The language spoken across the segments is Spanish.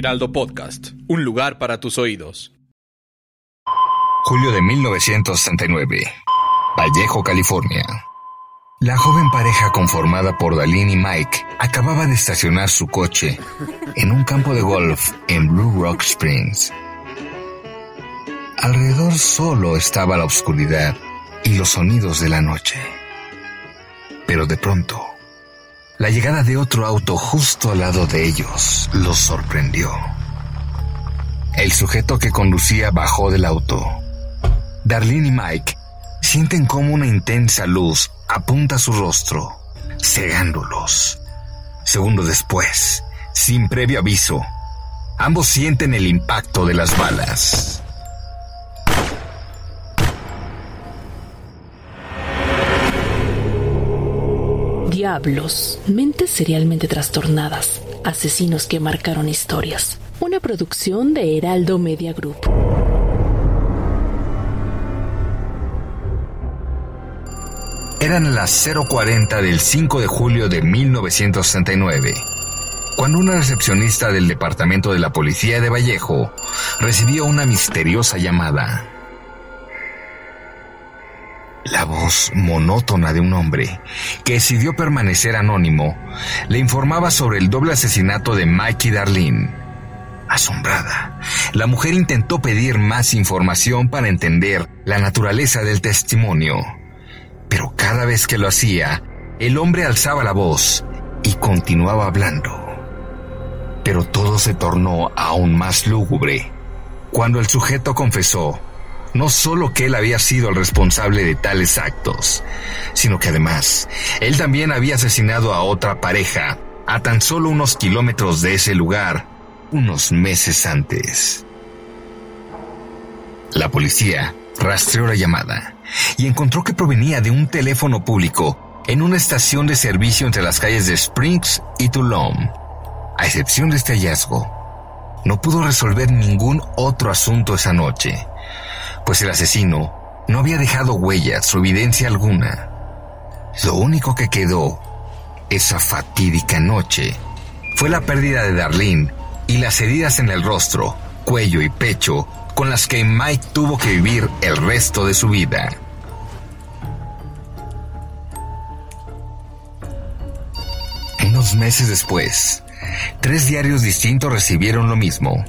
Heraldo Podcast, un lugar para tus oídos. Julio de 1969. Vallejo, California. La joven pareja conformada por Dalene y Mike acababa de estacionar su coche en un campo de golf en Blue Rock Springs. Alrededor solo estaba la oscuridad y los sonidos de la noche. Pero de pronto, la llegada de otro auto justo al lado de ellos los sorprendió. El sujeto que conducía bajó del auto Darlene y Mike sienten como una intensa luz apunta su rostro, cegándolos. Segundo después, sin previo aviso, ambos sienten el impacto de las balas. Diablos, mentes serialmente trastornadas, asesinos que marcaron historias. Una producción de Heraldo Media Group. Eran las 0.40 del 5 de julio de 1969, cuando una recepcionista del departamento de la policía de Vallejo recibió una misteriosa llamada. La voz monótona de un hombre, que decidió permanecer anónimo, le informaba sobre el doble asesinato de Mikey Darlene. Asombrada, la mujer intentó pedir más información para entender la naturaleza del testimonio. Pero cada vez que lo hacía, el hombre alzaba la voz y continuaba hablando. Pero todo se tornó aún más lúgubre cuando el sujeto confesó no solo que él había sido el responsable de tales actos, sino que además él también había asesinado a otra pareja a tan solo unos kilómetros de ese lugar unos meses antes. La policía rastreó la llamada y encontró que provenía de un teléfono público en una estación de servicio entre las calles de Springs y Toulon. A excepción de este hallazgo, no pudo resolver ningún otro asunto esa noche, pues el asesino no había dejado huellas o evidencia alguna. Lo único que quedó esa fatídica noche fue la pérdida de Darlene y las heridas en el rostro, cuello y pecho con las que Mike tuvo que vivir el resto de su vida. Unos meses después, tres diarios distintos recibieron lo mismo.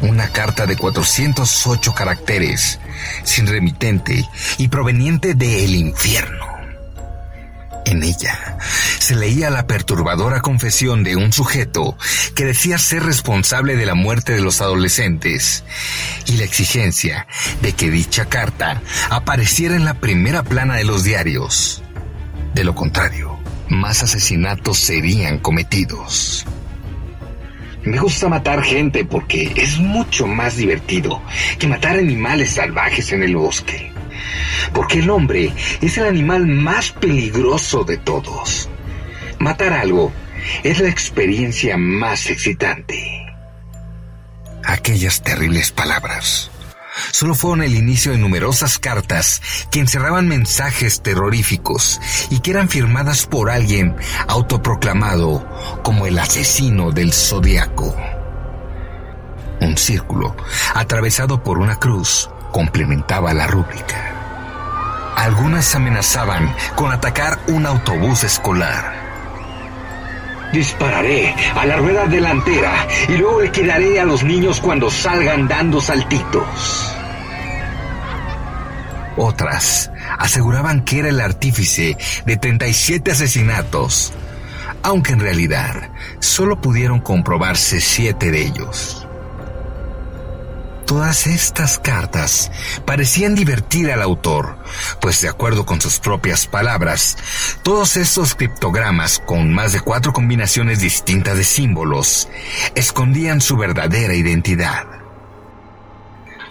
Una carta de 408 caracteres, sin remitente y proveniente del infierno. En ella se leía la perturbadora confesión de un sujeto que decía ser responsable de la muerte de los adolescentes y la exigencia de que dicha carta apareciera en la primera plana de los diarios. De lo contrario, más asesinatos serían cometidos. Me gusta matar gente porque es mucho más divertido que matar animales salvajes en el bosque porque el hombre es el animal más peligroso de todos. Matar algo es la experiencia más excitante. Aquellas terribles palabras solo fueron el inicio de numerosas cartas que encerraban mensajes terroríficos y que eran firmadas por alguien autoproclamado como el asesino del zodiaco. Un círculo atravesado por una cruz complementaba la rúbrica. Algunas amenazaban con atacar un autobús escolar. Dispararé a la rueda delantera y luego le quedaré a los niños cuando salgan dando saltitos. Otras aseguraban que era el artífice de 37 asesinatos, aunque en realidad solo pudieron comprobarse siete de ellos. Todas estas cartas parecían divertir al autor, pues de acuerdo con sus propias palabras, todos estos criptogramas con más de cuatro combinaciones distintas de símbolos escondían su verdadera identidad.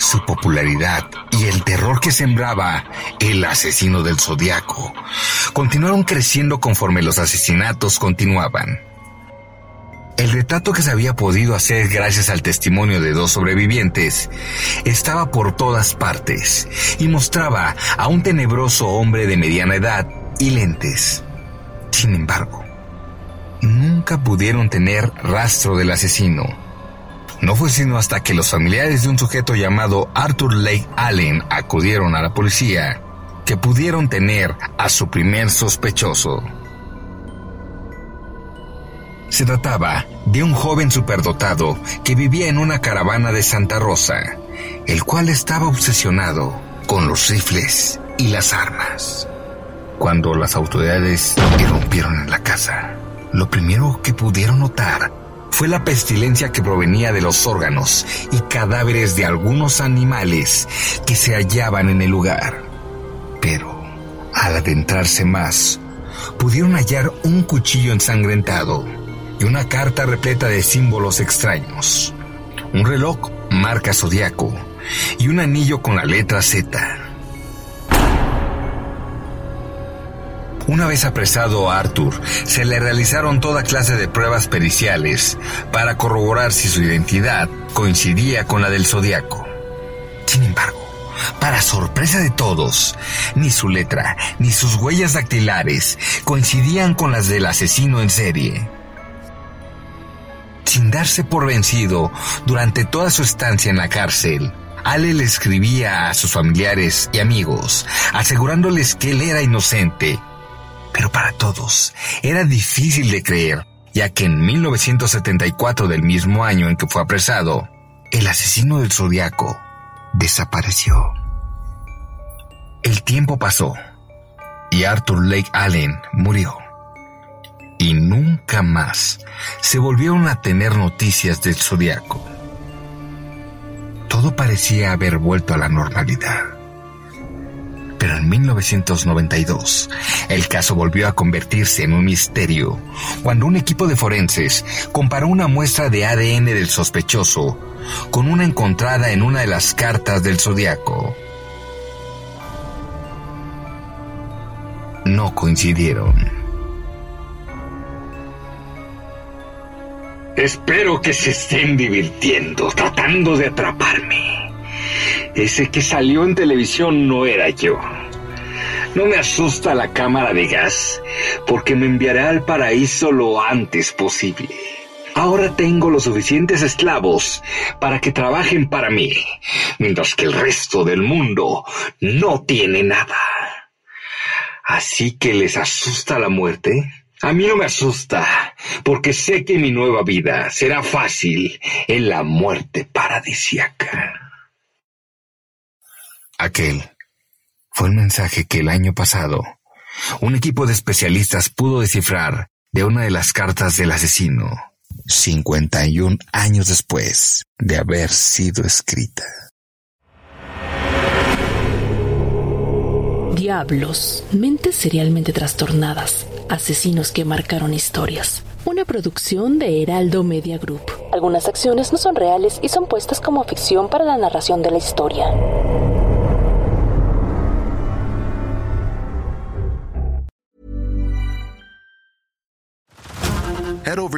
Su popularidad y el terror que sembraba el asesino del zodiaco continuaron creciendo conforme los asesinatos continuaban. El retrato que se había podido hacer gracias al testimonio de dos sobrevivientes estaba por todas partes y mostraba a un tenebroso hombre de mediana edad y lentes. Sin embargo, nunca pudieron tener rastro del asesino. No fue sino hasta que los familiares de un sujeto llamado Arthur Lake Allen acudieron a la policía que pudieron tener a su primer sospechoso. Se trataba de un joven superdotado que vivía en una caravana de Santa Rosa, el cual estaba obsesionado con los rifles y las armas. Cuando las autoridades irrumpieron en la casa, lo primero que pudieron notar fue la pestilencia que provenía de los órganos y cadáveres de algunos animales que se hallaban en el lugar. Pero, al adentrarse más, pudieron hallar un cuchillo ensangrentado y una carta repleta de símbolos extraños. Un reloj marca zodiaco y un anillo con la letra Z. Una vez apresado a Arthur, se le realizaron toda clase de pruebas periciales para corroborar si su identidad coincidía con la del zodiaco. Sin embargo, para sorpresa de todos, ni su letra ni sus huellas dactilares coincidían con las del asesino en serie sin darse por vencido durante toda su estancia en la cárcel. Ale le escribía a sus familiares y amigos, asegurándoles que él era inocente. Pero para todos era difícil de creer, ya que en 1974 del mismo año en que fue apresado, el asesino del zodiaco desapareció. El tiempo pasó y Arthur Lake Allen murió y nunca más se volvieron a tener noticias del zodiaco. Todo parecía haber vuelto a la normalidad. Pero en 1992, el caso volvió a convertirse en un misterio cuando un equipo de forenses comparó una muestra de ADN del sospechoso con una encontrada en una de las cartas del zodiaco. No coincidieron. Espero que se estén divirtiendo, tratando de atraparme. Ese que salió en televisión no era yo. No me asusta la cámara de gas, porque me enviará al paraíso lo antes posible. Ahora tengo los suficientes esclavos para que trabajen para mí, mientras que el resto del mundo no tiene nada. Así que les asusta la muerte. A mí no me asusta, porque sé que mi nueva vida será fácil en la muerte paradisiaca. Aquel fue el mensaje que el año pasado un equipo de especialistas pudo descifrar de una de las cartas del asesino, 51 años después de haber sido escrita. Diablos, mentes serialmente trastornadas, asesinos que marcaron historias. Una producción de Heraldo Media Group. Algunas acciones no son reales y son puestas como ficción para la narración de la historia.